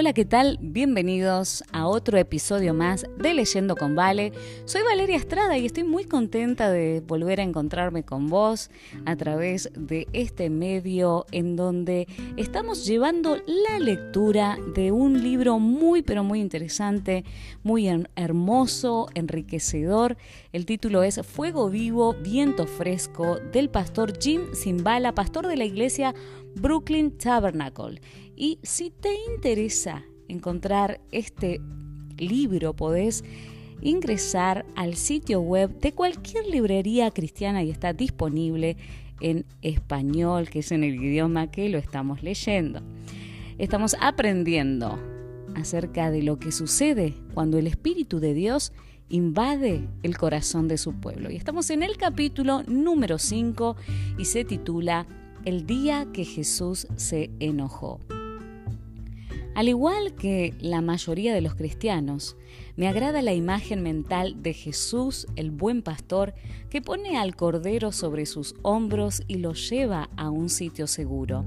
Hola, ¿qué tal? Bienvenidos a otro episodio más de Leyendo con Vale. Soy Valeria Estrada y estoy muy contenta de volver a encontrarme con vos a través de este medio en donde estamos llevando la lectura de un libro muy pero muy interesante, muy hermoso, enriquecedor. El título es Fuego vivo, viento fresco del pastor Jim Zimbala, pastor de la iglesia Brooklyn Tabernacle. Y si te interesa encontrar este libro, podés ingresar al sitio web de cualquier librería cristiana y está disponible en español, que es en el idioma que lo estamos leyendo. Estamos aprendiendo acerca de lo que sucede cuando el Espíritu de Dios invade el corazón de su pueblo. Y estamos en el capítulo número 5 y se titula El día que Jesús se enojó. Al igual que la mayoría de los cristianos, me agrada la imagen mental de Jesús, el buen pastor, que pone al cordero sobre sus hombros y lo lleva a un sitio seguro.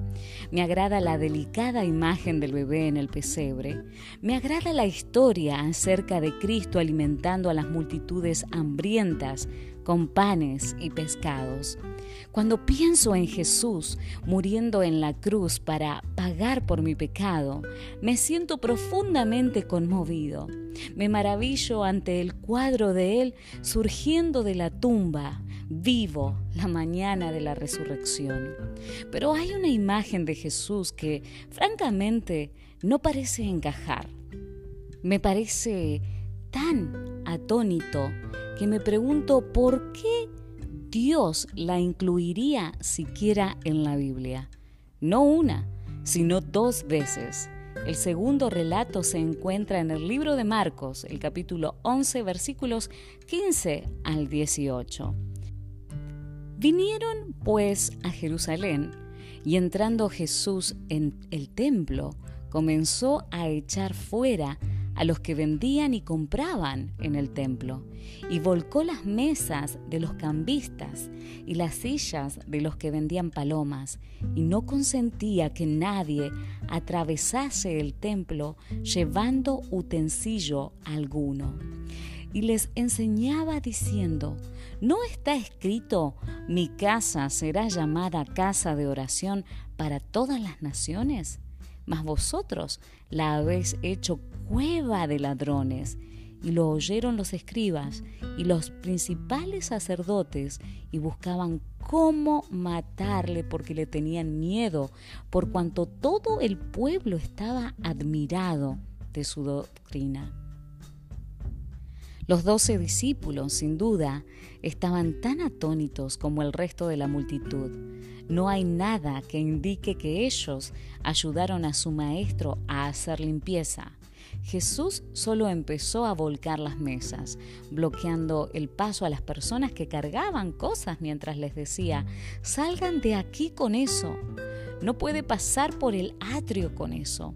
Me agrada la delicada imagen del bebé en el pesebre. Me agrada la historia acerca de Cristo alimentando a las multitudes hambrientas con panes y pescados. Cuando pienso en Jesús muriendo en la cruz para pagar por mi pecado, me siento profundamente conmovido. Me maravillo ante el cuadro de Él surgiendo de la tumba, vivo, la mañana de la resurrección. Pero hay una imagen de Jesús que, francamente, no parece encajar. Me parece tan atónito que me pregunto por qué Dios la incluiría siquiera en la Biblia. No una, sino dos veces. El segundo relato se encuentra en el libro de Marcos, el capítulo 11, versículos 15 al 18. Vinieron pues a Jerusalén y entrando Jesús en el templo, comenzó a echar fuera a los que vendían y compraban en el templo, y volcó las mesas de los cambistas y las sillas de los que vendían palomas, y no consentía que nadie atravesase el templo llevando utensilio alguno. Y les enseñaba diciendo, ¿no está escrito, mi casa será llamada casa de oración para todas las naciones? Mas vosotros la habéis hecho cueva de ladrones. Y lo oyeron los escribas y los principales sacerdotes y buscaban cómo matarle porque le tenían miedo, por cuanto todo el pueblo estaba admirado de su doctrina. Los doce discípulos, sin duda, estaban tan atónitos como el resto de la multitud. No hay nada que indique que ellos ayudaron a su maestro a hacer limpieza. Jesús solo empezó a volcar las mesas, bloqueando el paso a las personas que cargaban cosas mientras les decía, salgan de aquí con eso. No puede pasar por el atrio con eso.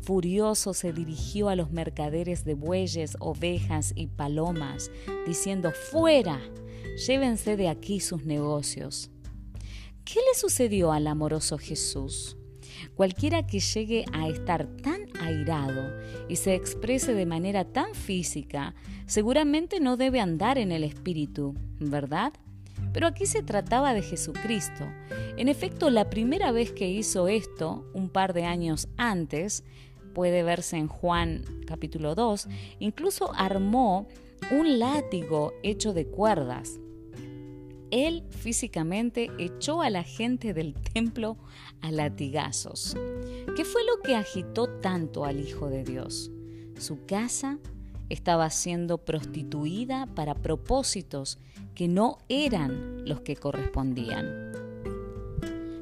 Furioso se dirigió a los mercaderes de bueyes, ovejas y palomas, diciendo, fuera, llévense de aquí sus negocios. ¿Qué le sucedió al amoroso Jesús? Cualquiera que llegue a estar tan airado y se exprese de manera tan física, seguramente no debe andar en el espíritu, ¿verdad? Pero aquí se trataba de Jesucristo. En efecto, la primera vez que hizo esto, un par de años antes, puede verse en Juan capítulo 2, incluso armó un látigo hecho de cuerdas él físicamente echó a la gente del templo a latigazos. ¿Qué fue lo que agitó tanto al Hijo de Dios? Su casa estaba siendo prostituida para propósitos que no eran los que correspondían.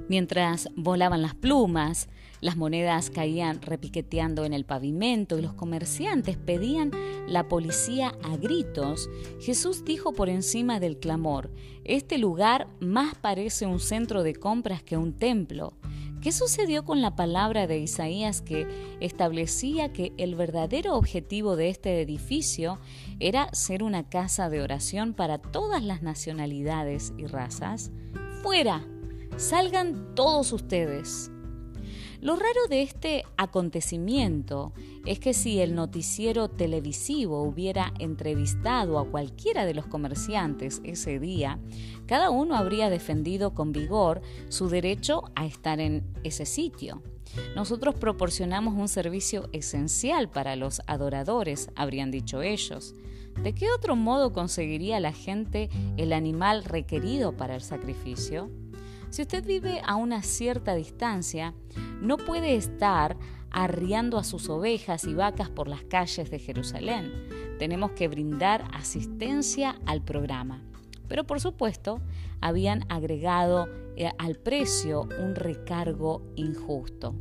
Mientras volaban las plumas, las monedas caían repiqueteando en el pavimento y los comerciantes pedían la policía a gritos, Jesús dijo por encima del clamor, este lugar más parece un centro de compras que un templo. ¿Qué sucedió con la palabra de Isaías que establecía que el verdadero objetivo de este edificio era ser una casa de oración para todas las nacionalidades y razas? Fuera, salgan todos ustedes. Lo raro de este acontecimiento es que si el noticiero televisivo hubiera entrevistado a cualquiera de los comerciantes ese día, cada uno habría defendido con vigor su derecho a estar en ese sitio. Nosotros proporcionamos un servicio esencial para los adoradores, habrían dicho ellos. ¿De qué otro modo conseguiría la gente el animal requerido para el sacrificio? Si usted vive a una cierta distancia, no puede estar arriando a sus ovejas y vacas por las calles de Jerusalén. Tenemos que brindar asistencia al programa. Pero por supuesto, habían agregado eh, al precio un recargo injusto.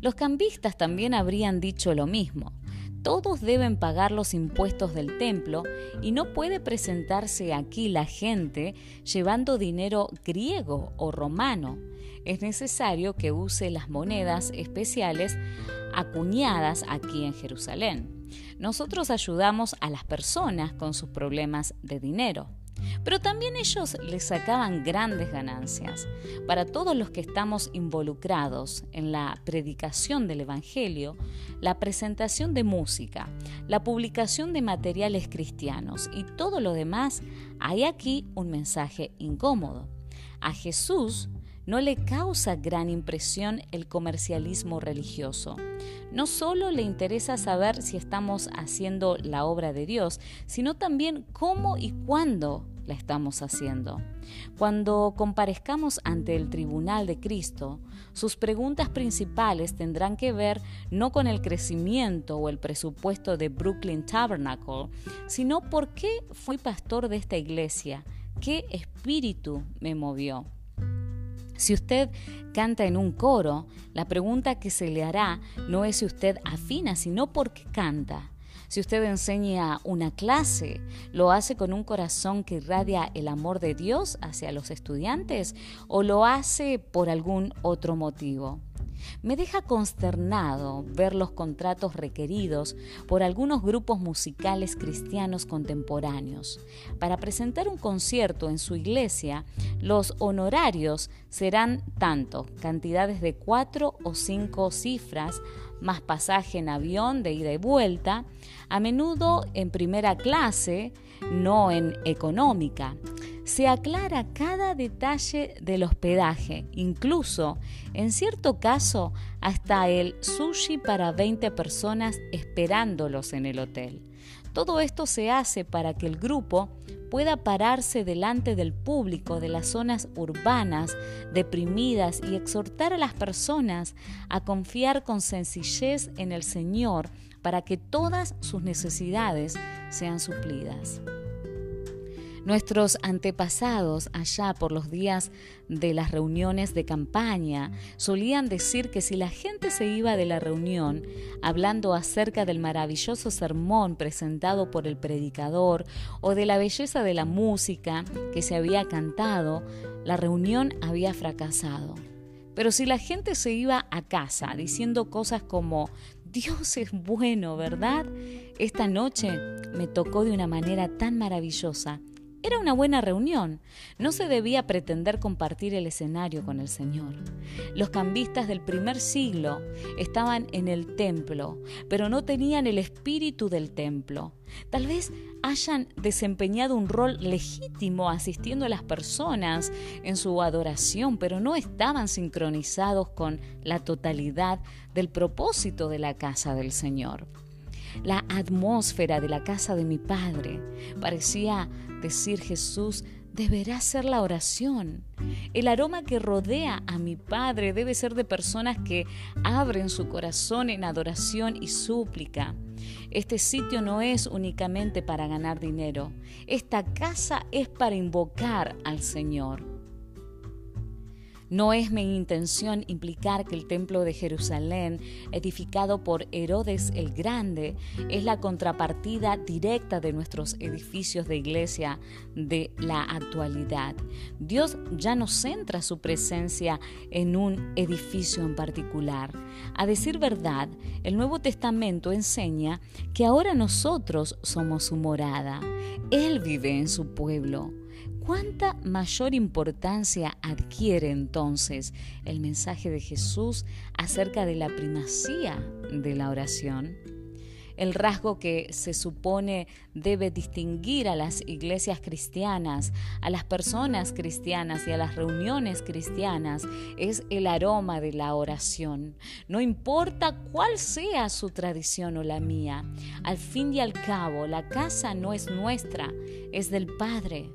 Los cambistas también habrían dicho lo mismo. Todos deben pagar los impuestos del templo y no puede presentarse aquí la gente llevando dinero griego o romano. Es necesario que use las monedas especiales acuñadas aquí en Jerusalén. Nosotros ayudamos a las personas con sus problemas de dinero. Pero también ellos les sacaban grandes ganancias. Para todos los que estamos involucrados en la predicación del Evangelio, la presentación de música, la publicación de materiales cristianos y todo lo demás, hay aquí un mensaje incómodo. A Jesús no le causa gran impresión el comercialismo religioso. No solo le interesa saber si estamos haciendo la obra de Dios, sino también cómo y cuándo la estamos haciendo. Cuando comparezcamos ante el tribunal de Cristo, sus preguntas principales tendrán que ver no con el crecimiento o el presupuesto de Brooklyn Tabernacle, sino por qué fui pastor de esta iglesia, qué espíritu me movió. Si usted canta en un coro, la pregunta que se le hará no es si usted afina, sino por qué canta. Si usted enseña una clase, ¿lo hace con un corazón que irradia el amor de Dios hacia los estudiantes o lo hace por algún otro motivo? Me deja consternado ver los contratos requeridos por algunos grupos musicales cristianos contemporáneos. Para presentar un concierto en su iglesia, los honorarios serán tanto, cantidades de cuatro o cinco cifras, más pasaje en avión de ida y vuelta, a menudo en primera clase, no en económica se aclara cada detalle del hospedaje, incluso, en cierto caso, hasta el sushi para 20 personas esperándolos en el hotel. Todo esto se hace para que el grupo pueda pararse delante del público de las zonas urbanas deprimidas y exhortar a las personas a confiar con sencillez en el Señor para que todas sus necesidades sean suplidas. Nuestros antepasados, allá por los días de las reuniones de campaña, solían decir que si la gente se iba de la reunión hablando acerca del maravilloso sermón presentado por el predicador o de la belleza de la música que se había cantado, la reunión había fracasado. Pero si la gente se iba a casa diciendo cosas como Dios es bueno, ¿verdad? Esta noche me tocó de una manera tan maravillosa era una buena reunión. No se debía pretender compartir el escenario con el Señor. Los cambistas del primer siglo estaban en el templo, pero no tenían el espíritu del templo. Tal vez hayan desempeñado un rol legítimo asistiendo a las personas en su adoración, pero no estaban sincronizados con la totalidad del propósito de la casa del Señor. La atmósfera de la casa de mi padre parecía decir Jesús, deberá ser la oración. El aroma que rodea a mi Padre debe ser de personas que abren su corazón en adoración y súplica. Este sitio no es únicamente para ganar dinero. Esta casa es para invocar al Señor. No es mi intención implicar que el templo de Jerusalén, edificado por Herodes el Grande, es la contrapartida directa de nuestros edificios de iglesia de la actualidad. Dios ya no centra su presencia en un edificio en particular. A decir verdad, el Nuevo Testamento enseña que ahora nosotros somos su morada. Él vive en su pueblo. ¿Cuánta mayor importancia adquiere entonces el mensaje de Jesús acerca de la primacía de la oración? el rasgo que se supone debe distinguir a las iglesias cristianas, a las personas cristianas y a las reuniones cristianas es el aroma de la oración. No importa cuál sea su tradición o la mía, al fin y al cabo la casa no es nuestra, es del Padre.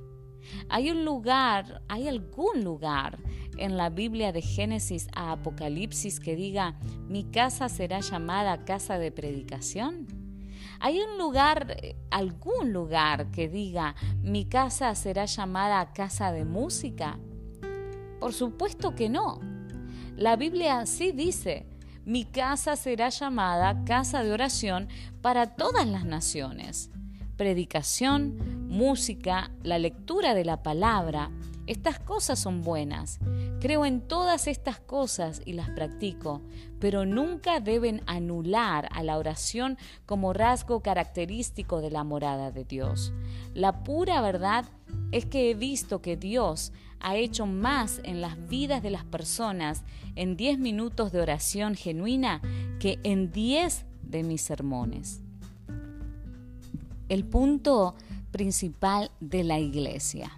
Hay un lugar, hay algún lugar en la Biblia de Génesis a Apocalipsis que diga, mi casa será llamada casa de predicación? ¿Hay un lugar, algún lugar que diga, mi casa será llamada casa de música? Por supuesto que no. La Biblia sí dice, mi casa será llamada casa de oración para todas las naciones. Predicación, música, la lectura de la palabra, estas cosas son buenas. Creo en todas estas cosas y las practico, pero nunca deben anular a la oración como rasgo característico de la morada de Dios. La pura verdad es que he visto que Dios ha hecho más en las vidas de las personas en 10 minutos de oración genuina que en 10 de mis sermones. El punto principal de la iglesia.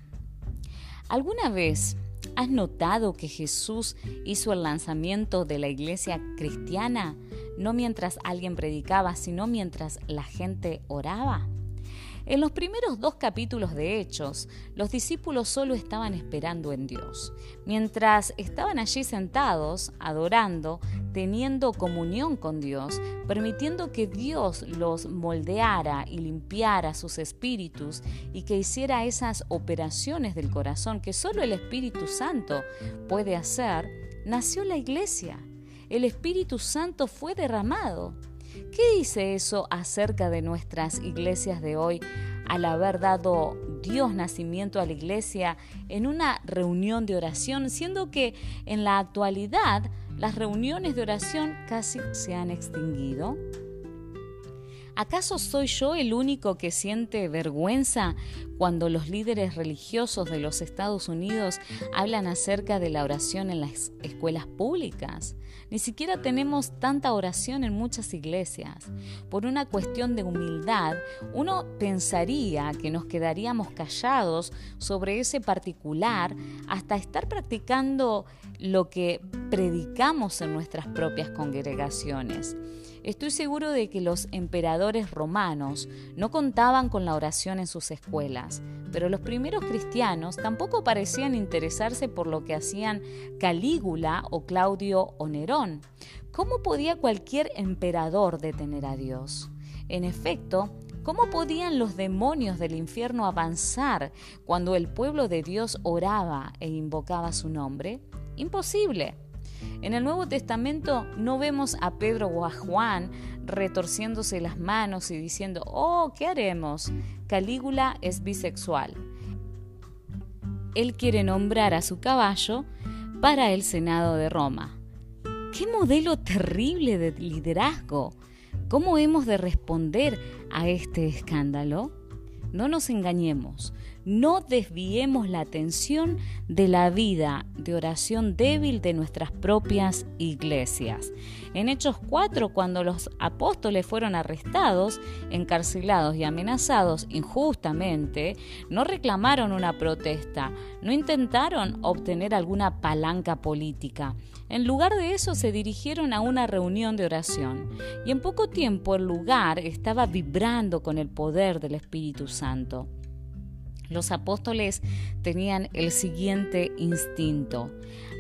¿Alguna vez has notado que Jesús hizo el lanzamiento de la iglesia cristiana no mientras alguien predicaba, sino mientras la gente oraba? En los primeros dos capítulos de Hechos, los discípulos solo estaban esperando en Dios. Mientras estaban allí sentados, adorando, teniendo comunión con Dios, permitiendo que Dios los moldeara y limpiara sus espíritus y que hiciera esas operaciones del corazón que solo el Espíritu Santo puede hacer, nació la iglesia. El Espíritu Santo fue derramado. ¿Qué dice eso acerca de nuestras iglesias de hoy al haber dado Dios nacimiento a la iglesia en una reunión de oración, siendo que en la actualidad las reuniones de oración casi se han extinguido? ¿Acaso soy yo el único que siente vergüenza cuando los líderes religiosos de los Estados Unidos hablan acerca de la oración en las escuelas públicas? Ni siquiera tenemos tanta oración en muchas iglesias. Por una cuestión de humildad, uno pensaría que nos quedaríamos callados sobre ese particular hasta estar practicando lo que predicamos en nuestras propias congregaciones. Estoy seguro de que los emperadores romanos no contaban con la oración en sus escuelas, pero los primeros cristianos tampoco parecían interesarse por lo que hacían Calígula o Claudio o Nerón. ¿Cómo podía cualquier emperador detener a Dios? En efecto, ¿Cómo podían los demonios del infierno avanzar cuando el pueblo de Dios oraba e invocaba su nombre? Imposible. En el Nuevo Testamento no vemos a Pedro o a Juan retorciéndose las manos y diciendo, oh, ¿qué haremos? Calígula es bisexual. Él quiere nombrar a su caballo para el Senado de Roma. ¡Qué modelo terrible de liderazgo! ¿Cómo hemos de responder a este escándalo? No nos engañemos, no desviemos la atención de la vida de oración débil de nuestras propias iglesias. En Hechos 4, cuando los apóstoles fueron arrestados, encarcelados y amenazados injustamente, no reclamaron una protesta, no intentaron obtener alguna palanca política. En lugar de eso se dirigieron a una reunión de oración y en poco tiempo el lugar estaba vibrando con el poder del Espíritu Santo. Los apóstoles tenían el siguiente instinto.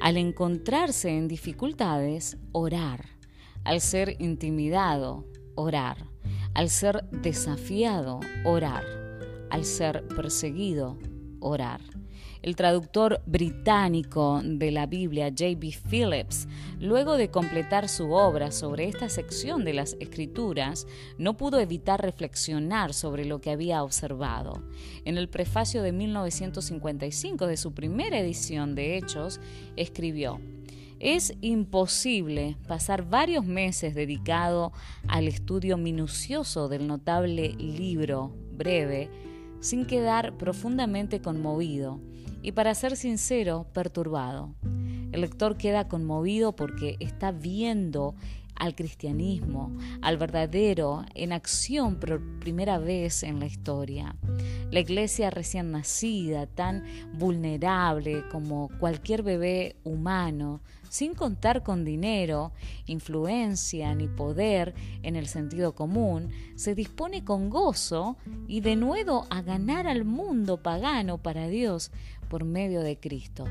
Al encontrarse en dificultades, orar. Al ser intimidado, orar. Al ser desafiado, orar. Al ser perseguido, orar. El traductor británico de la Biblia, J.B. Phillips, luego de completar su obra sobre esta sección de las Escrituras, no pudo evitar reflexionar sobre lo que había observado. En el prefacio de 1955 de su primera edición de Hechos, escribió, es imposible pasar varios meses dedicado al estudio minucioso del notable libro breve sin quedar profundamente conmovido y, para ser sincero, perturbado. El lector queda conmovido porque está viendo al cristianismo, al verdadero, en acción por primera vez en la historia. La iglesia recién nacida, tan vulnerable como cualquier bebé humano, sin contar con dinero, influencia ni poder en el sentido común, se dispone con gozo y de nuevo a ganar al mundo pagano para Dios por medio de Cristo.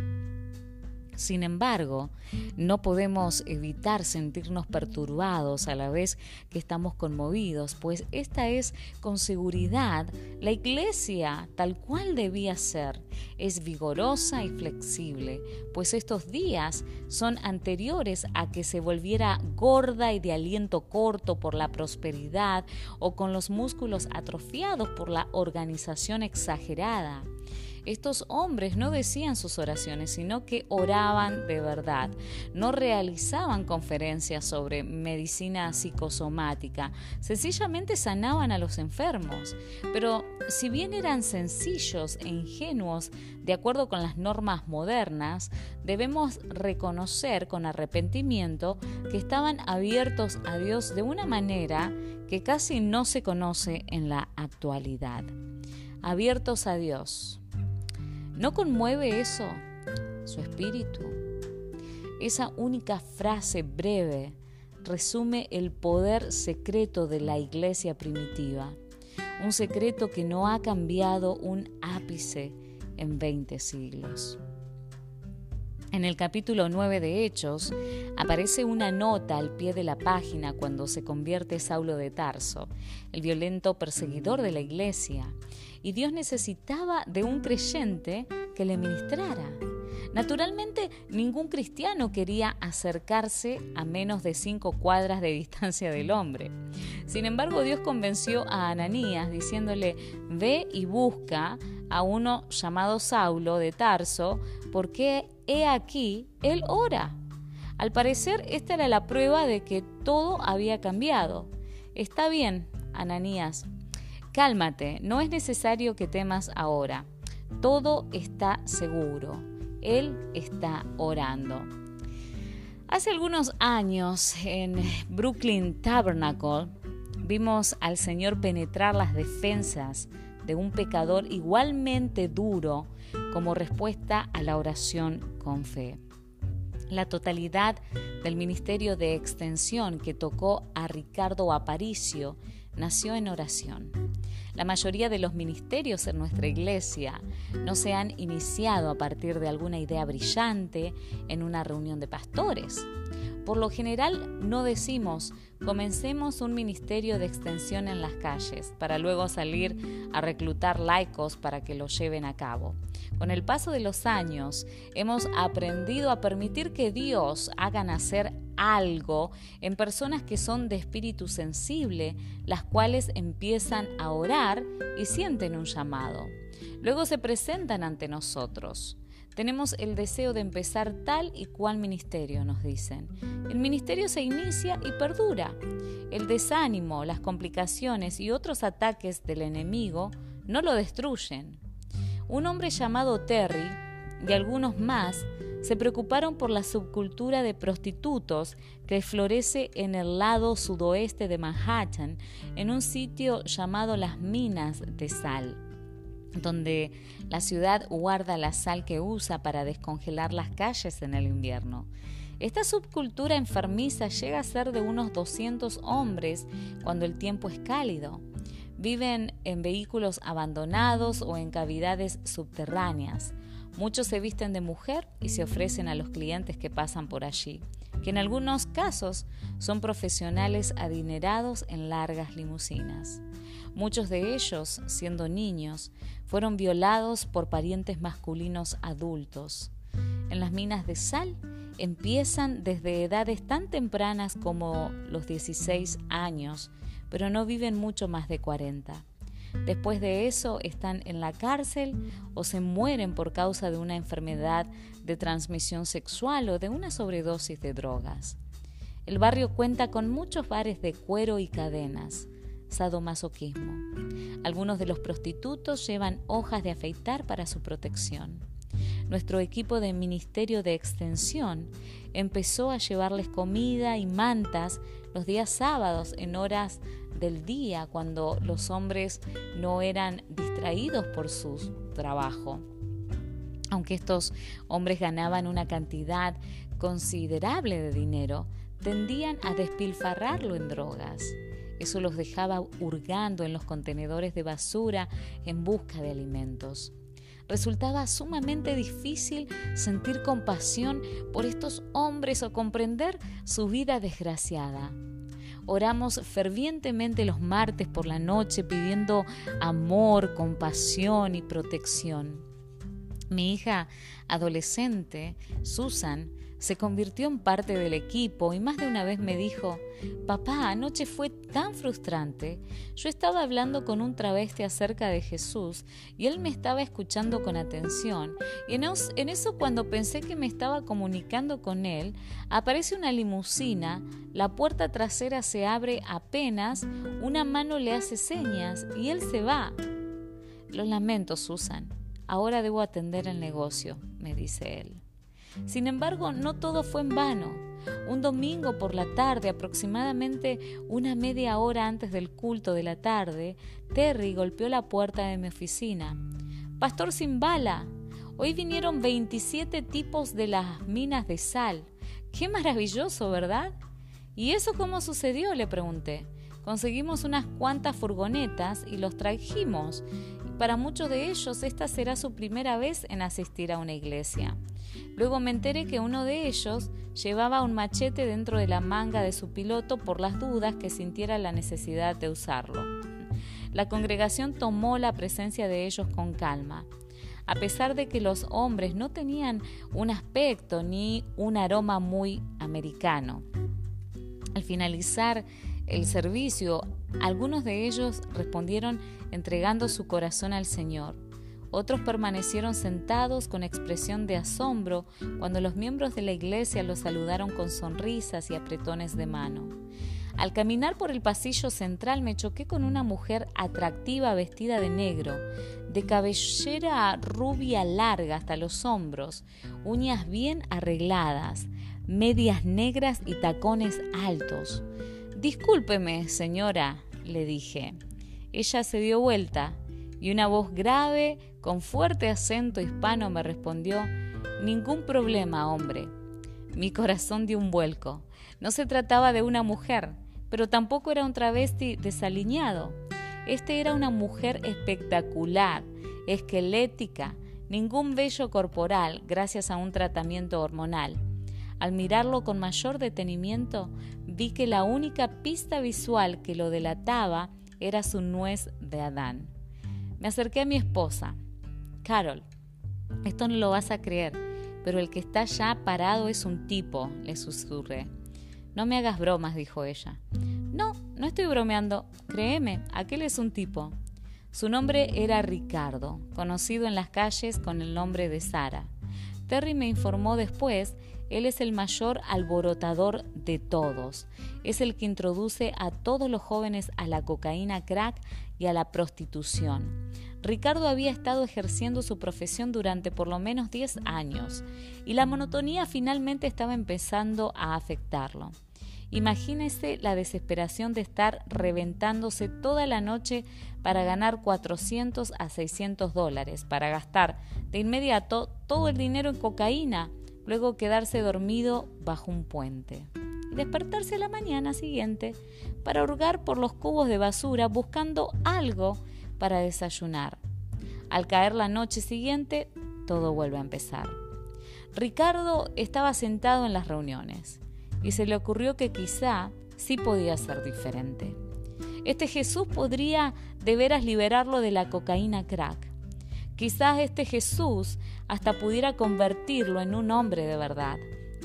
Sin embargo, no podemos evitar sentirnos perturbados a la vez que estamos conmovidos, pues esta es con seguridad la iglesia tal cual debía ser. Es vigorosa y flexible, pues estos días son anteriores a que se volviera gorda y de aliento corto por la prosperidad o con los músculos atrofiados por la organización exagerada. Estos hombres no decían sus oraciones, sino que oraban de verdad. No realizaban conferencias sobre medicina psicosomática, sencillamente sanaban a los enfermos. Pero si bien eran sencillos e ingenuos, de acuerdo con las normas modernas, debemos reconocer con arrepentimiento que estaban abiertos a Dios de una manera que casi no se conoce en la actualidad. Abiertos a Dios. ¿No conmueve eso su espíritu? Esa única frase breve resume el poder secreto de la iglesia primitiva, un secreto que no ha cambiado un ápice en 20 siglos. En el capítulo 9 de Hechos aparece una nota al pie de la página cuando se convierte Saulo de Tarso, el violento perseguidor de la iglesia, y Dios necesitaba de un creyente que le ministrara. Naturalmente, ningún cristiano quería acercarse a menos de cinco cuadras de distancia del hombre. Sin embargo, Dios convenció a Ananías diciéndole, ve y busca a uno llamado Saulo de Tarso, porque he aquí, él ora. Al parecer, esta era la prueba de que todo había cambiado. Está bien, Ananías, Cálmate, no es necesario que temas ahora. Todo está seguro. Él está orando. Hace algunos años en Brooklyn Tabernacle vimos al Señor penetrar las defensas de un pecador igualmente duro como respuesta a la oración con fe. La totalidad del ministerio de extensión que tocó a Ricardo Aparicio nació en oración. La mayoría de los ministerios en nuestra iglesia no se han iniciado a partir de alguna idea brillante en una reunión de pastores. Por lo general no decimos comencemos un ministerio de extensión en las calles para luego salir a reclutar laicos para que lo lleven a cabo. Con el paso de los años hemos aprendido a permitir que Dios haga nacer algo en personas que son de espíritu sensible, las cuales empiezan a orar y sienten un llamado. Luego se presentan ante nosotros. Tenemos el deseo de empezar tal y cual ministerio, nos dicen. El ministerio se inicia y perdura. El desánimo, las complicaciones y otros ataques del enemigo no lo destruyen. Un hombre llamado Terry y algunos más se preocuparon por la subcultura de prostitutos que florece en el lado sudoeste de Manhattan, en un sitio llamado las Minas de Sal, donde la ciudad guarda la sal que usa para descongelar las calles en el invierno. Esta subcultura enfermiza llega a ser de unos 200 hombres cuando el tiempo es cálido. Viven en vehículos abandonados o en cavidades subterráneas. Muchos se visten de mujer y se ofrecen a los clientes que pasan por allí, que en algunos casos son profesionales adinerados en largas limusinas. Muchos de ellos, siendo niños, fueron violados por parientes masculinos adultos. En las minas de sal empiezan desde edades tan tempranas como los 16 años, pero no viven mucho más de 40. Después de eso están en la cárcel o se mueren por causa de una enfermedad de transmisión sexual o de una sobredosis de drogas. El barrio cuenta con muchos bares de cuero y cadenas. Sadomasoquismo. Algunos de los prostitutos llevan hojas de afeitar para su protección. Nuestro equipo de Ministerio de Extensión empezó a llevarles comida y mantas los días sábados en horas del día cuando los hombres no eran distraídos por su trabajo. Aunque estos hombres ganaban una cantidad considerable de dinero, tendían a despilfarrarlo en drogas. Eso los dejaba hurgando en los contenedores de basura en busca de alimentos. Resultaba sumamente difícil sentir compasión por estos hombres o comprender su vida desgraciada. Oramos fervientemente los martes por la noche pidiendo amor, compasión y protección. Mi hija adolescente, Susan, se convirtió en parte del equipo y más de una vez me dijo, papá, anoche fue tan frustrante. Yo estaba hablando con un travesti acerca de Jesús y él me estaba escuchando con atención. Y en eso cuando pensé que me estaba comunicando con él, aparece una limusina, la puerta trasera se abre apenas, una mano le hace señas y él se va. Lo lamento, Susan. Ahora debo atender el negocio, me dice él. Sin embargo, no todo fue en vano. Un domingo por la tarde, aproximadamente una media hora antes del culto de la tarde, Terry golpeó la puerta de mi oficina. Pastor sin bala, hoy vinieron 27 tipos de las minas de sal. Qué maravilloso, ¿verdad? ¿Y eso cómo sucedió? le pregunté. Conseguimos unas cuantas furgonetas y los trajimos. Para muchos de ellos esta será su primera vez en asistir a una iglesia. Luego me enteré que uno de ellos llevaba un machete dentro de la manga de su piloto por las dudas que sintiera la necesidad de usarlo. La congregación tomó la presencia de ellos con calma. A pesar de que los hombres no tenían un aspecto ni un aroma muy americano. Al finalizar el servicio, algunos de ellos respondieron entregando su corazón al Señor. Otros permanecieron sentados con expresión de asombro cuando los miembros de la iglesia los saludaron con sonrisas y apretones de mano. Al caminar por el pasillo central me choqué con una mujer atractiva vestida de negro, de cabellera rubia larga hasta los hombros, uñas bien arregladas, medias negras y tacones altos. Discúlpeme, señora, le dije. Ella se dio vuelta y una voz grave, con fuerte acento hispano, me respondió, Ningún problema, hombre. Mi corazón dio un vuelco. No se trataba de una mujer, pero tampoco era un travesti desaliñado. Este era una mujer espectacular, esquelética, ningún vello corporal gracias a un tratamiento hormonal. Al mirarlo con mayor detenimiento, vi que la única pista visual que lo delataba era su nuez de Adán. Me acerqué a mi esposa. Carol, esto no lo vas a creer, pero el que está ya parado es un tipo, le susurré. No me hagas bromas, dijo ella. No, no estoy bromeando. Créeme, aquel es un tipo. Su nombre era Ricardo, conocido en las calles con el nombre de Sara. Terry me informó después, él es el mayor alborotador de todos. Es el que introduce a todos los jóvenes a la cocaína crack y a la prostitución. Ricardo había estado ejerciendo su profesión durante por lo menos 10 años y la monotonía finalmente estaba empezando a afectarlo. Imagínese la desesperación de estar reventándose toda la noche para ganar 400 a 600 dólares, para gastar de inmediato todo el dinero en cocaína, luego quedarse dormido bajo un puente y despertarse la mañana siguiente para hurgar por los cubos de basura buscando algo para desayunar. Al caer la noche siguiente, todo vuelve a empezar. Ricardo estaba sentado en las reuniones y se le ocurrió que quizá sí podía ser diferente. Este Jesús podría de veras liberarlo de la cocaína crack. Quizás este Jesús hasta pudiera convertirlo en un hombre de verdad,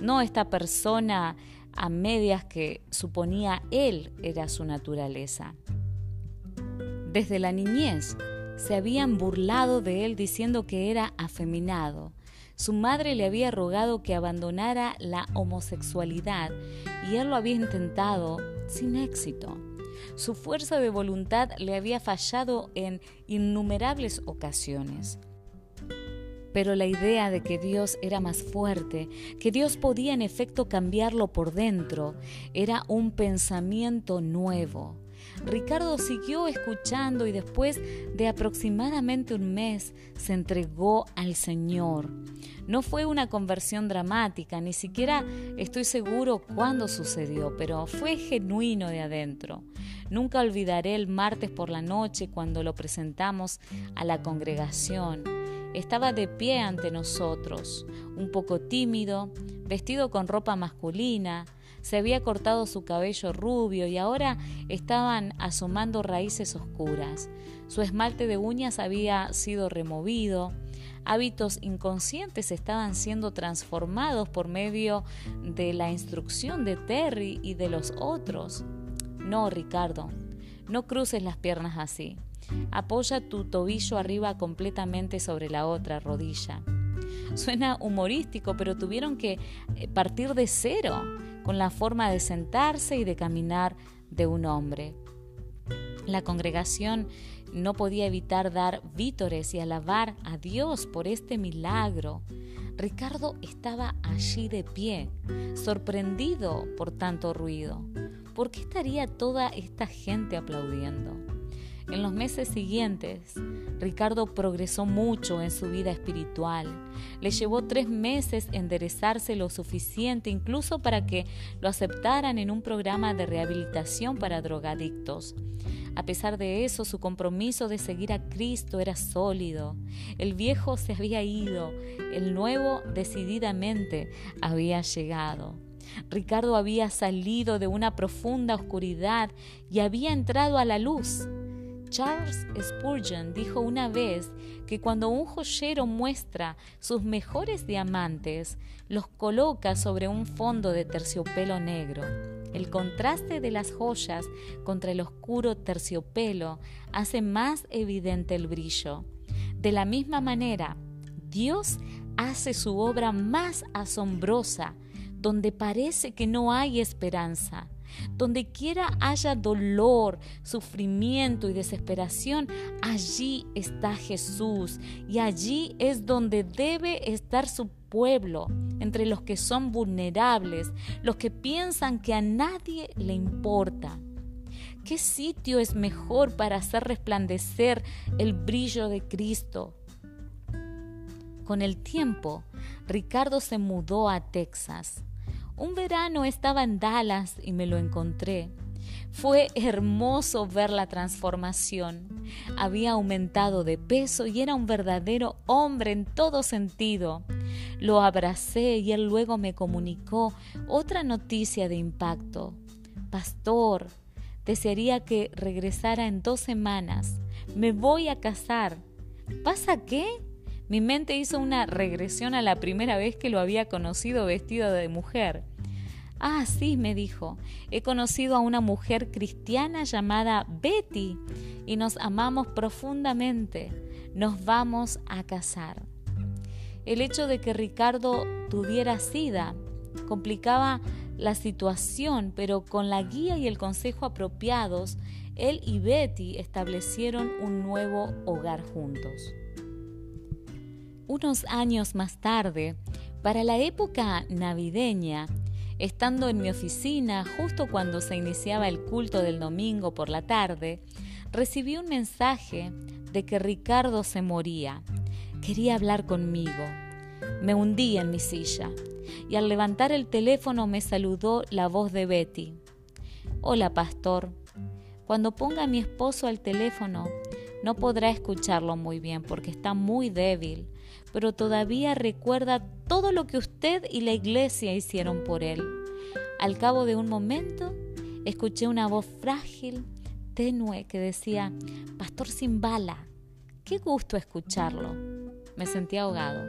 no esta persona a medias que suponía él era su naturaleza. Desde la niñez se habían burlado de él diciendo que era afeminado. Su madre le había rogado que abandonara la homosexualidad y él lo había intentado sin éxito. Su fuerza de voluntad le había fallado en innumerables ocasiones. Pero la idea de que Dios era más fuerte, que Dios podía en efecto cambiarlo por dentro, era un pensamiento nuevo. Ricardo siguió escuchando y después de aproximadamente un mes se entregó al Señor. No fue una conversión dramática, ni siquiera estoy seguro cuándo sucedió, pero fue genuino de adentro. Nunca olvidaré el martes por la noche cuando lo presentamos a la congregación. Estaba de pie ante nosotros, un poco tímido, vestido con ropa masculina, se había cortado su cabello rubio y ahora estaban asomando raíces oscuras. Su esmalte de uñas había sido removido, hábitos inconscientes estaban siendo transformados por medio de la instrucción de Terry y de los otros. No, Ricardo, no cruces las piernas así. Apoya tu tobillo arriba completamente sobre la otra rodilla. Suena humorístico, pero tuvieron que eh, partir de cero con la forma de sentarse y de caminar de un hombre. La congregación no podía evitar dar vítores y alabar a Dios por este milagro. Ricardo estaba allí de pie, sorprendido por tanto ruido. ¿Por qué estaría toda esta gente aplaudiendo? En los meses siguientes, Ricardo progresó mucho en su vida espiritual. Le llevó tres meses enderezarse lo suficiente incluso para que lo aceptaran en un programa de rehabilitación para drogadictos. A pesar de eso, su compromiso de seguir a Cristo era sólido. El viejo se había ido, el nuevo decididamente había llegado. Ricardo había salido de una profunda oscuridad y había entrado a la luz. Charles Spurgeon dijo una vez que cuando un joyero muestra sus mejores diamantes, los coloca sobre un fondo de terciopelo negro. El contraste de las joyas contra el oscuro terciopelo hace más evidente el brillo. De la misma manera, Dios hace su obra más asombrosa donde parece que no hay esperanza. Donde quiera haya dolor, sufrimiento y desesperación, allí está Jesús y allí es donde debe estar su pueblo, entre los que son vulnerables, los que piensan que a nadie le importa. ¿Qué sitio es mejor para hacer resplandecer el brillo de Cristo? Con el tiempo, Ricardo se mudó a Texas un verano estaba en Dallas y me lo encontré. Fue hermoso ver la transformación. Había aumentado de peso y era un verdadero hombre en todo sentido. Lo abracé y él luego me comunicó otra noticia de impacto. Pastor, desearía que regresara en dos semanas. Me voy a casar. ¿Pasa qué? Mi mente hizo una regresión a la primera vez que lo había conocido vestido de mujer. Ah, sí, me dijo, he conocido a una mujer cristiana llamada Betty y nos amamos profundamente. Nos vamos a casar. El hecho de que Ricardo tuviera sida complicaba la situación, pero con la guía y el consejo apropiados, él y Betty establecieron un nuevo hogar juntos. Unos años más tarde, para la época navideña, estando en mi oficina justo cuando se iniciaba el culto del domingo por la tarde, recibí un mensaje de que Ricardo se moría. Quería hablar conmigo. Me hundí en mi silla y al levantar el teléfono me saludó la voz de Betty. Hola, pastor. Cuando ponga a mi esposo al teléfono, no podrá escucharlo muy bien porque está muy débil pero todavía recuerda todo lo que usted y la iglesia hicieron por él. Al cabo de un momento, escuché una voz frágil, tenue, que decía, Pastor sin bala, qué gusto escucharlo. Me sentí ahogado.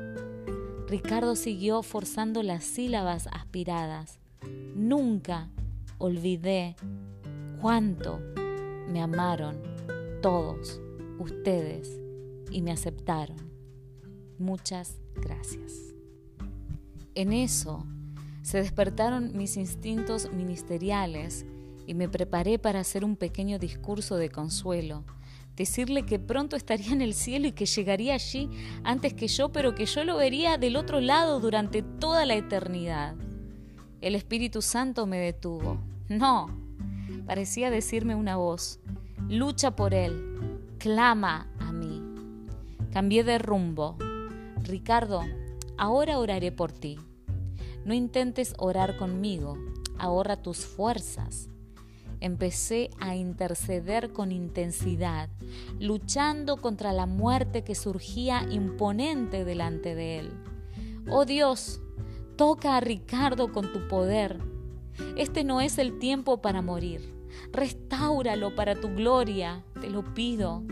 Ricardo siguió forzando las sílabas aspiradas. Nunca olvidé cuánto me amaron todos ustedes y me aceptaron. Muchas gracias. En eso se despertaron mis instintos ministeriales y me preparé para hacer un pequeño discurso de consuelo, decirle que pronto estaría en el cielo y que llegaría allí antes que yo, pero que yo lo vería del otro lado durante toda la eternidad. El Espíritu Santo me detuvo. No, parecía decirme una voz, lucha por Él, clama a mí. Cambié de rumbo. Ricardo, ahora oraré por ti. No intentes orar conmigo, ahorra tus fuerzas. Empecé a interceder con intensidad, luchando contra la muerte que surgía imponente delante de él. Oh Dios, toca a Ricardo con tu poder. Este no es el tiempo para morir. Restáuralo para tu gloria, te lo pido.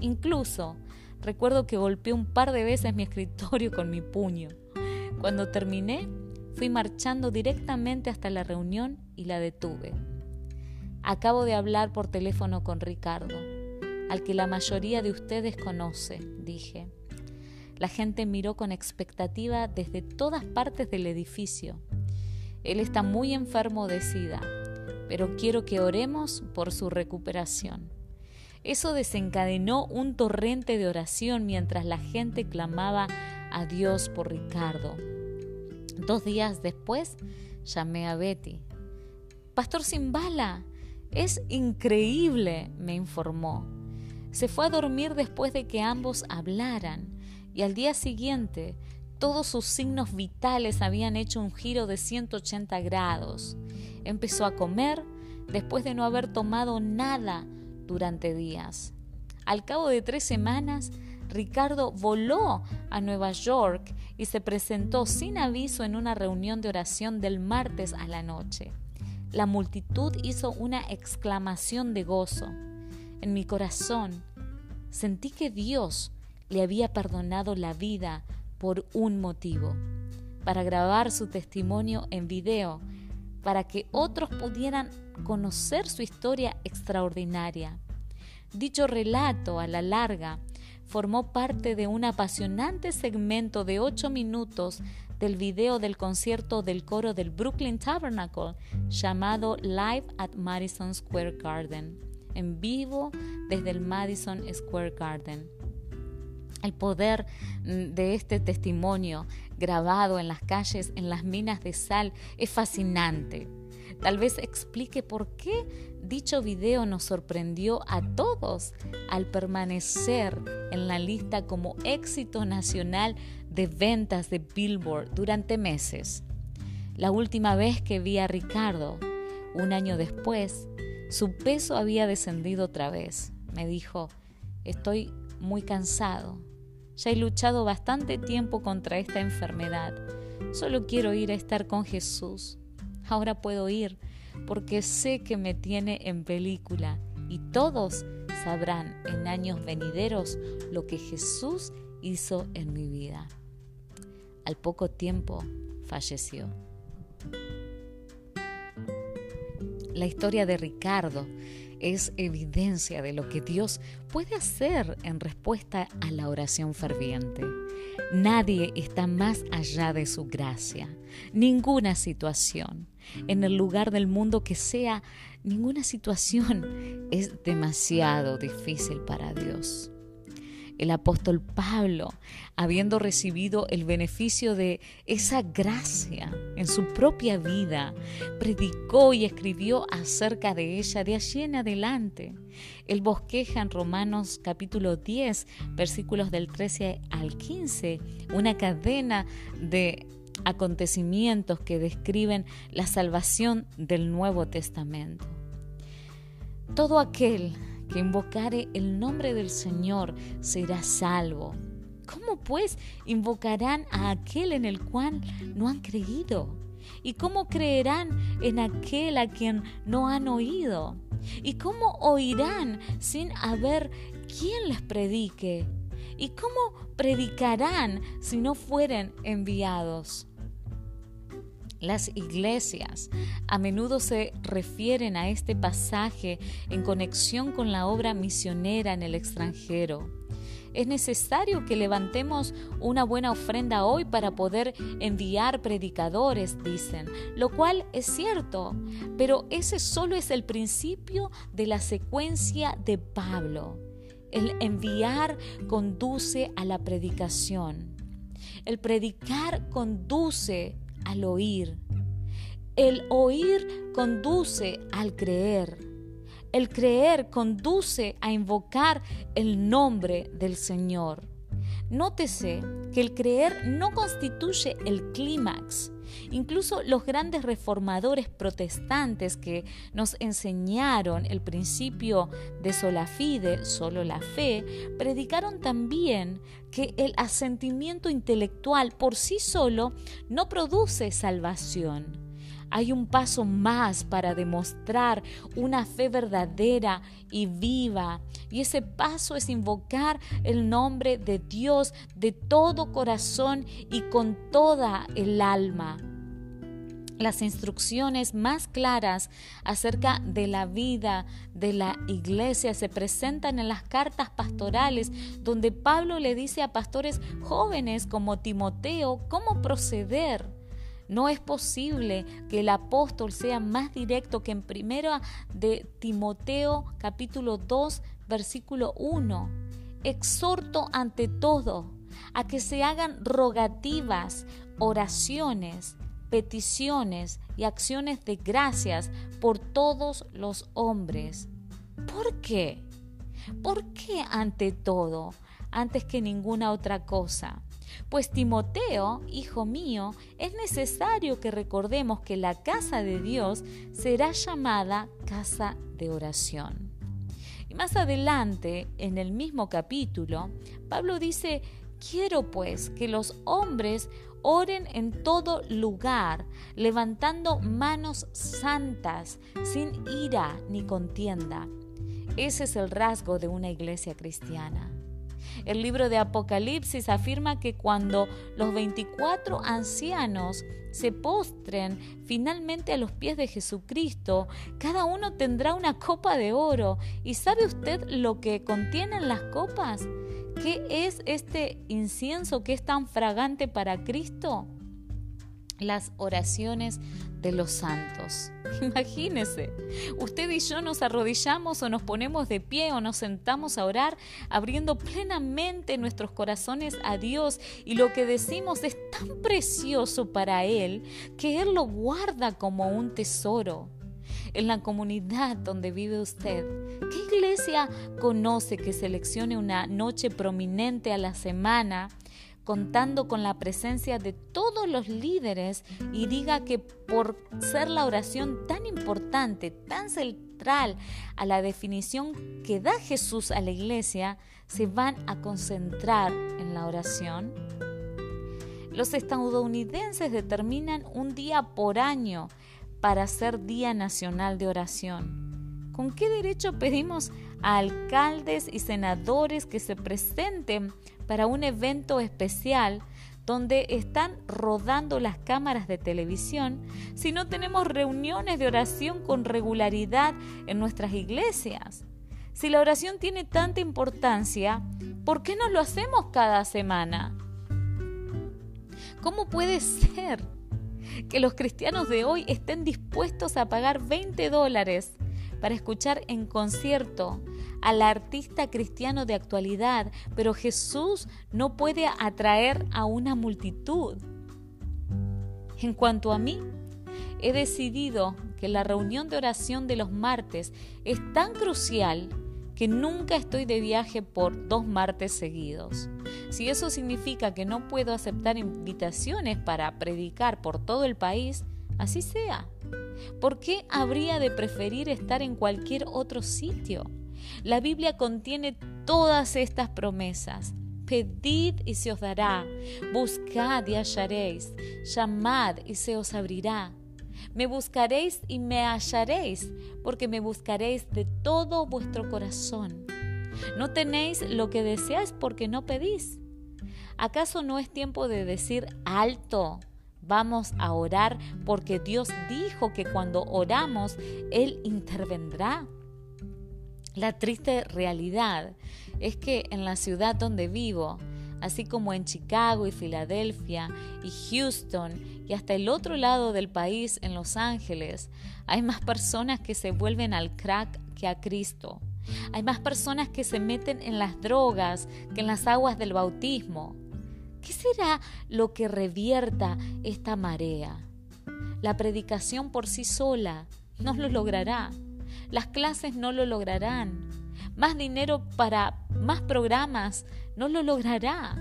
Incluso recuerdo que golpeé un par de veces mi escritorio con mi puño. Cuando terminé, fui marchando directamente hasta la reunión y la detuve. Acabo de hablar por teléfono con Ricardo, al que la mayoría de ustedes conoce, dije. La gente miró con expectativa desde todas partes del edificio. Él está muy enfermo de sida, pero quiero que oremos por su recuperación. Eso desencadenó un torrente de oración mientras la gente clamaba a Dios por Ricardo. Dos días después llamé a Betty. Pastor Simbala, es increíble, me informó. Se fue a dormir después de que ambos hablaran y al día siguiente todos sus signos vitales habían hecho un giro de 180 grados. Empezó a comer después de no haber tomado nada durante días. Al cabo de tres semanas, Ricardo voló a Nueva York y se presentó sin aviso en una reunión de oración del martes a la noche. La multitud hizo una exclamación de gozo. En mi corazón sentí que Dios le había perdonado la vida por un motivo, para grabar su testimonio en video, para que otros pudieran conocer su historia extraordinaria. Dicho relato, a la larga, formó parte de un apasionante segmento de ocho minutos del video del concierto del coro del Brooklyn Tabernacle llamado Live at Madison Square Garden, en vivo desde el Madison Square Garden. El poder mm, de este testimonio grabado en las calles, en las minas de sal, es fascinante. Tal vez explique por qué dicho video nos sorprendió a todos al permanecer en la lista como éxito nacional de ventas de Billboard durante meses. La última vez que vi a Ricardo, un año después, su peso había descendido otra vez. Me dijo, estoy muy cansado. Ya he luchado bastante tiempo contra esta enfermedad. Solo quiero ir a estar con Jesús. Ahora puedo ir porque sé que me tiene en película y todos sabrán en años venideros lo que Jesús hizo en mi vida. Al poco tiempo falleció. La historia de Ricardo es evidencia de lo que Dios puede hacer en respuesta a la oración ferviente. Nadie está más allá de su gracia. Ninguna situación, en el lugar del mundo que sea, ninguna situación es demasiado difícil para Dios el apóstol Pablo, habiendo recibido el beneficio de esa gracia en su propia vida, predicó y escribió acerca de ella de allí en adelante. Él bosqueja en Romanos capítulo 10, versículos del 13 al 15, una cadena de acontecimientos que describen la salvación del Nuevo Testamento. Todo aquel que invocare el nombre del Señor será salvo. ¿Cómo pues invocarán a aquel en el cual no han creído? ¿Y cómo creerán en aquel a quien no han oído? ¿Y cómo oirán sin haber quien les predique? ¿Y cómo predicarán si no fueren enviados? Las iglesias a menudo se refieren a este pasaje en conexión con la obra misionera en el extranjero. Es necesario que levantemos una buena ofrenda hoy para poder enviar predicadores, dicen, lo cual es cierto, pero ese solo es el principio de la secuencia de Pablo. El enviar conduce a la predicación. El predicar conduce al oír. El oír conduce al creer. El creer conduce a invocar el nombre del Señor. Nótese que el creer no constituye el clímax. Incluso los grandes reformadores protestantes que nos enseñaron el principio de sola fide, solo la fe, predicaron también que el asentimiento intelectual por sí solo no produce salvación hay un paso más para demostrar una fe verdadera y viva. Y ese paso es invocar el nombre de Dios de todo corazón y con toda el alma. Las instrucciones más claras acerca de la vida de la iglesia se presentan en las cartas pastorales, donde Pablo le dice a pastores jóvenes como Timoteo cómo proceder no es posible que el apóstol sea más directo que en primera de Timoteo capítulo 2 versículo 1. Exhorto ante todo a que se hagan rogativas, oraciones, peticiones y acciones de gracias por todos los hombres. ¿Por qué? ¿Por qué ante todo? Antes que ninguna otra cosa. Pues Timoteo, hijo mío, es necesario que recordemos que la casa de Dios será llamada casa de oración. Y más adelante, en el mismo capítulo, Pablo dice, quiero pues que los hombres oren en todo lugar, levantando manos santas, sin ira ni contienda. Ese es el rasgo de una iglesia cristiana. El libro de Apocalipsis afirma que cuando los 24 ancianos se postren finalmente a los pies de Jesucristo, cada uno tendrá una copa de oro. ¿Y sabe usted lo que contienen las copas? ¿Qué es este incienso que es tan fragante para Cristo? Las oraciones de los santos. Imagínese, usted y yo nos arrodillamos o nos ponemos de pie o nos sentamos a orar, abriendo plenamente nuestros corazones a Dios y lo que decimos es tan precioso para Él que Él lo guarda como un tesoro. En la comunidad donde vive usted, ¿qué iglesia conoce que seleccione una noche prominente a la semana contando con la presencia de todos los líderes y diga que por ser la oración tan importante, tan central a la definición que da Jesús a la iglesia, se van a concentrar en la oración? Los estadounidenses determinan un día por año para ser Día Nacional de Oración. ¿Con qué derecho pedimos a alcaldes y senadores que se presenten para un evento especial donde están rodando las cámaras de televisión si no tenemos reuniones de oración con regularidad en nuestras iglesias? Si la oración tiene tanta importancia, ¿por qué no lo hacemos cada semana? ¿Cómo puede ser que los cristianos de hoy estén dispuestos a pagar 20 dólares para escuchar en concierto al artista cristiano de actualidad, pero Jesús no puede atraer a una multitud. En cuanto a mí, he decidido que la reunión de oración de los martes es tan crucial que nunca estoy de viaje por dos martes seguidos. Si eso significa que no puedo aceptar invitaciones para predicar por todo el país, así sea. ¿Por qué habría de preferir estar en cualquier otro sitio? La Biblia contiene todas estas promesas. Pedid y se os dará, buscad y hallaréis, llamad y se os abrirá. Me buscaréis y me hallaréis, porque me buscaréis de todo vuestro corazón. No tenéis lo que deseáis porque no pedís. ¿Acaso no es tiempo de decir alto? Vamos a orar porque Dios dijo que cuando oramos, Él intervendrá. La triste realidad es que en la ciudad donde vivo, así como en Chicago y Filadelfia y Houston y hasta el otro lado del país, en Los Ángeles, hay más personas que se vuelven al crack que a Cristo. Hay más personas que se meten en las drogas que en las aguas del bautismo. ¿Qué será lo que revierta esta marea? La predicación por sí sola no lo logrará. Las clases no lo lograrán. Más dinero para más programas no lo logrará.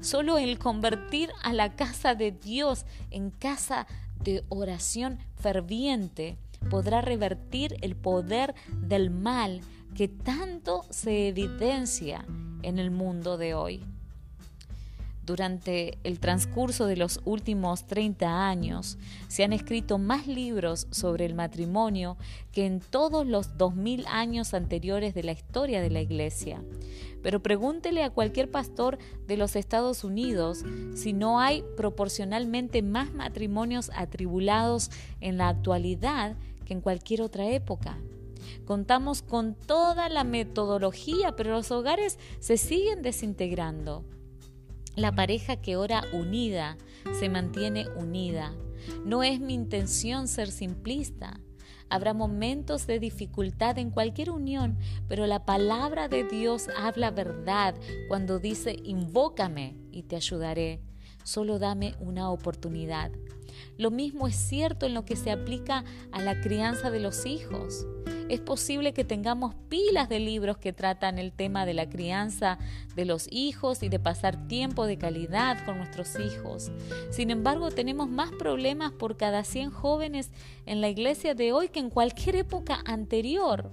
Solo el convertir a la casa de Dios en casa de oración ferviente podrá revertir el poder del mal que tanto se evidencia en el mundo de hoy. Durante el transcurso de los últimos 30 años se han escrito más libros sobre el matrimonio que en todos los 2000 años anteriores de la historia de la Iglesia. Pero pregúntele a cualquier pastor de los Estados Unidos si no hay proporcionalmente más matrimonios atribulados en la actualidad que en cualquier otra época. Contamos con toda la metodología, pero los hogares se siguen desintegrando. La pareja que ora unida se mantiene unida. No es mi intención ser simplista. Habrá momentos de dificultad en cualquier unión, pero la palabra de Dios habla verdad cuando dice, invócame y te ayudaré. Solo dame una oportunidad. Lo mismo es cierto en lo que se aplica a la crianza de los hijos. Es posible que tengamos pilas de libros que tratan el tema de la crianza de los hijos y de pasar tiempo de calidad con nuestros hijos. Sin embargo, tenemos más problemas por cada 100 jóvenes en la iglesia de hoy que en cualquier época anterior.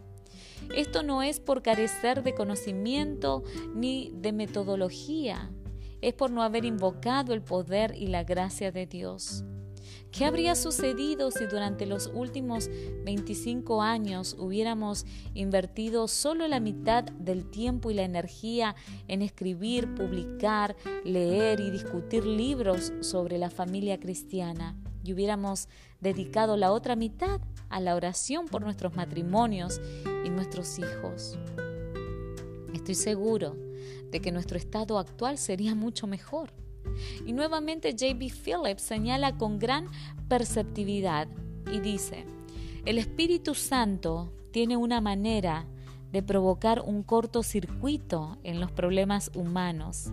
Esto no es por carecer de conocimiento ni de metodología, es por no haber invocado el poder y la gracia de Dios. ¿Qué habría sucedido si durante los últimos 25 años hubiéramos invertido solo la mitad del tiempo y la energía en escribir, publicar, leer y discutir libros sobre la familia cristiana y hubiéramos dedicado la otra mitad a la oración por nuestros matrimonios y nuestros hijos? Estoy seguro de que nuestro estado actual sería mucho mejor. Y nuevamente J.B. Phillips señala con gran perceptividad y dice, el Espíritu Santo tiene una manera de provocar un cortocircuito en los problemas humanos.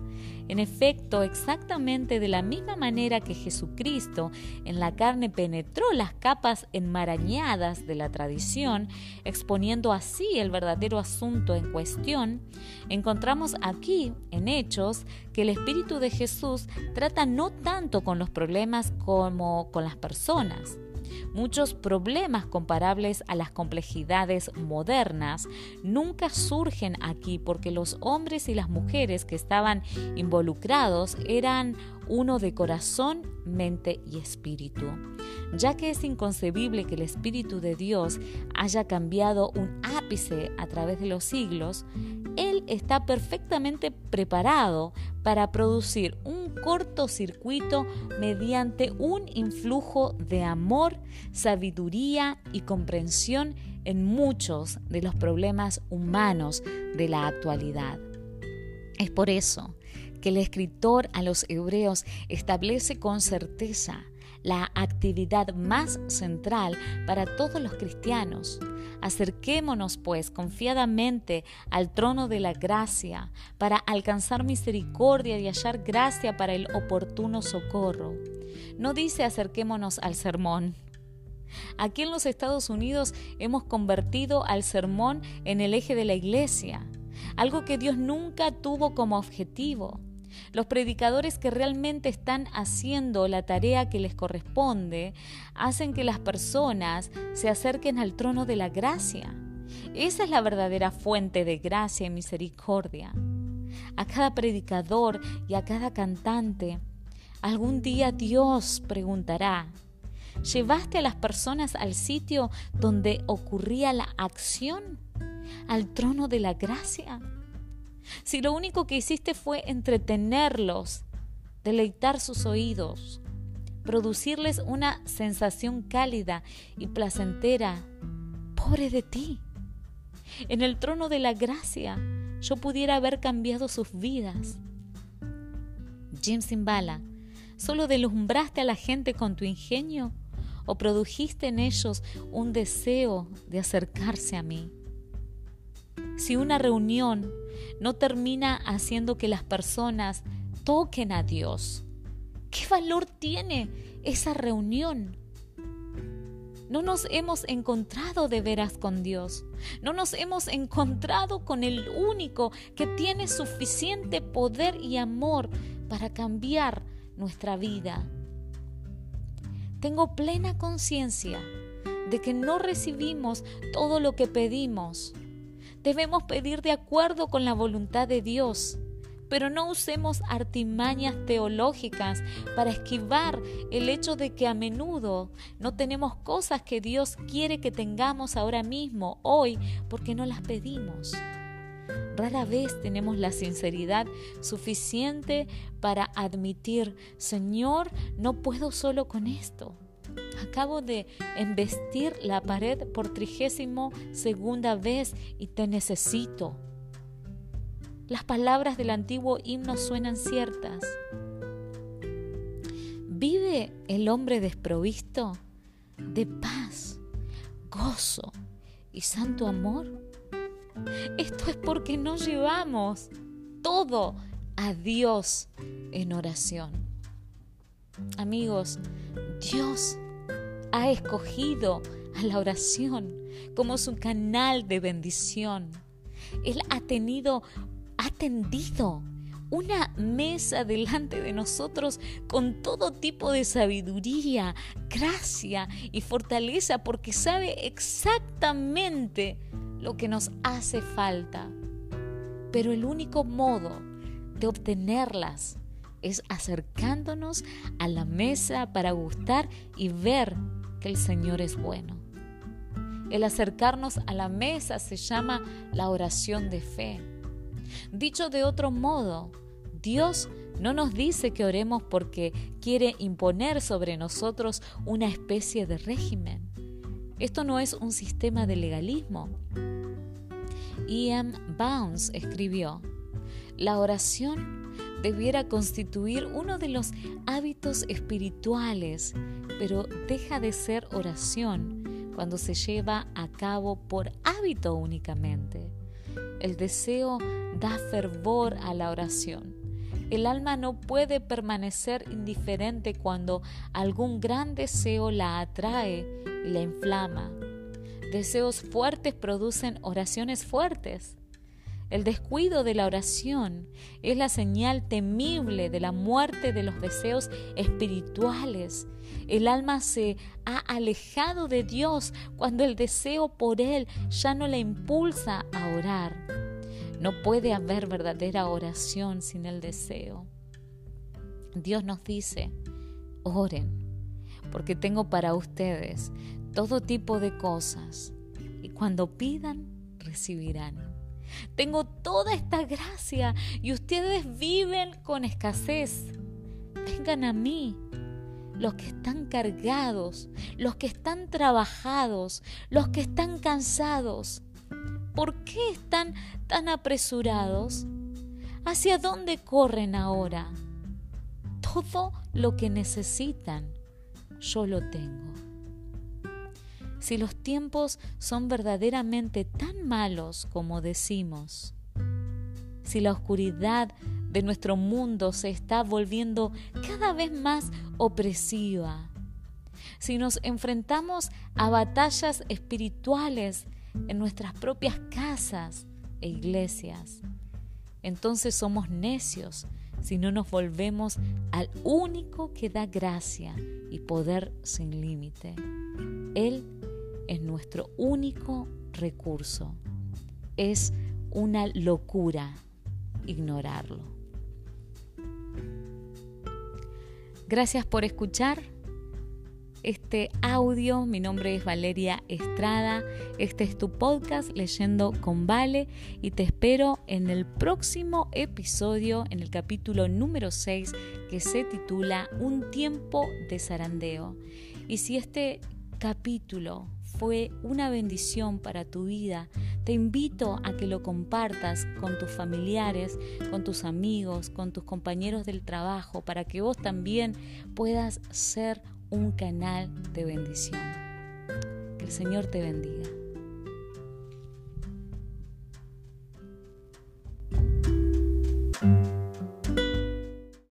En efecto, exactamente de la misma manera que Jesucristo en la carne penetró las capas enmarañadas de la tradición, exponiendo así el verdadero asunto en cuestión, encontramos aquí, en Hechos, que el Espíritu de Jesús trata no tanto con los problemas como con las personas. Muchos problemas comparables a las complejidades modernas nunca surgen aquí porque los hombres y las mujeres que estaban involucrados eran uno de corazón, mente y espíritu. Ya que es inconcebible que el Espíritu de Dios haya cambiado un ápice a través de los siglos, Él está perfectamente preparado para producir un cortocircuito mediante un influjo de amor, sabiduría y comprensión en muchos de los problemas humanos de la actualidad. Es por eso que el escritor a los hebreos establece con certeza la actividad más central para todos los cristianos. Acerquémonos, pues, confiadamente al trono de la gracia para alcanzar misericordia y hallar gracia para el oportuno socorro. No dice acerquémonos al sermón. Aquí en los Estados Unidos hemos convertido al sermón en el eje de la iglesia, algo que Dios nunca tuvo como objetivo. Los predicadores que realmente están haciendo la tarea que les corresponde hacen que las personas se acerquen al trono de la gracia. Esa es la verdadera fuente de gracia y misericordia. A cada predicador y a cada cantante, algún día Dios preguntará, ¿llevaste a las personas al sitio donde ocurría la acción? ¿Al trono de la gracia? Si lo único que hiciste fue entretenerlos, deleitar sus oídos, producirles una sensación cálida y placentera, pobre de ti. en el trono de la gracia, yo pudiera haber cambiado sus vidas. Jim Simbala, ¿solo deslumbraste a la gente con tu ingenio o produjiste en ellos un deseo de acercarse a mí? Si una reunión no termina haciendo que las personas toquen a Dios, ¿qué valor tiene esa reunión? No nos hemos encontrado de veras con Dios. No nos hemos encontrado con el único que tiene suficiente poder y amor para cambiar nuestra vida. Tengo plena conciencia de que no recibimos todo lo que pedimos. Debemos pedir de acuerdo con la voluntad de Dios pero no usemos artimañas teológicas para esquivar el hecho de que a menudo no tenemos cosas que Dios quiere que tengamos ahora mismo, hoy, porque no las pedimos. Rara vez tenemos la sinceridad suficiente para admitir, Señor, no puedo solo con esto. Acabo de embestir la pared por trigésimo segunda vez y te necesito. Las palabras del antiguo himno suenan ciertas. ¿Vive el hombre desprovisto de paz, gozo y santo amor? Esto es porque no llevamos todo a Dios en oración. Amigos, Dios ha escogido a la oración como su canal de bendición. Él ha tenido ha tendido una mesa delante de nosotros con todo tipo de sabiduría, gracia y fortaleza porque sabe exactamente lo que nos hace falta. Pero el único modo de obtenerlas es acercándonos a la mesa para gustar y ver el Señor es bueno. El acercarnos a la mesa se llama la oración de fe. Dicho de otro modo, Dios no nos dice que oremos porque quiere imponer sobre nosotros una especie de régimen. Esto no es un sistema de legalismo. Ian Bounds escribió, la oración debiera constituir uno de los hábitos espirituales, pero deja de ser oración cuando se lleva a cabo por hábito únicamente. El deseo da fervor a la oración. El alma no puede permanecer indiferente cuando algún gran deseo la atrae y la inflama. Deseos fuertes producen oraciones fuertes. El descuido de la oración es la señal temible de la muerte de los deseos espirituales. El alma se ha alejado de Dios cuando el deseo por Él ya no le impulsa a orar. No puede haber verdadera oración sin el deseo. Dios nos dice, oren, porque tengo para ustedes todo tipo de cosas, y cuando pidan, recibirán. Tengo toda esta gracia y ustedes viven con escasez. Vengan a mí, los que están cargados, los que están trabajados, los que están cansados. ¿Por qué están tan apresurados? ¿Hacia dónde corren ahora? Todo lo que necesitan, yo lo tengo. Si los tiempos son verdaderamente tan malos como decimos, si la oscuridad de nuestro mundo se está volviendo cada vez más opresiva, si nos enfrentamos a batallas espirituales en nuestras propias casas e iglesias, entonces somos necios si no nos volvemos al único que da gracia y poder sin límite. Él es nuestro único recurso. Es una locura ignorarlo. Gracias por escuchar este audio. Mi nombre es Valeria Estrada. Este es tu podcast Leyendo con Vale y te espero en el próximo episodio, en el capítulo número 6, que se titula Un tiempo de zarandeo. Y si este capítulo fue una bendición para tu vida, te invito a que lo compartas con tus familiares, con tus amigos, con tus compañeros del trabajo, para que vos también puedas ser un canal de bendición. Que el Señor te bendiga.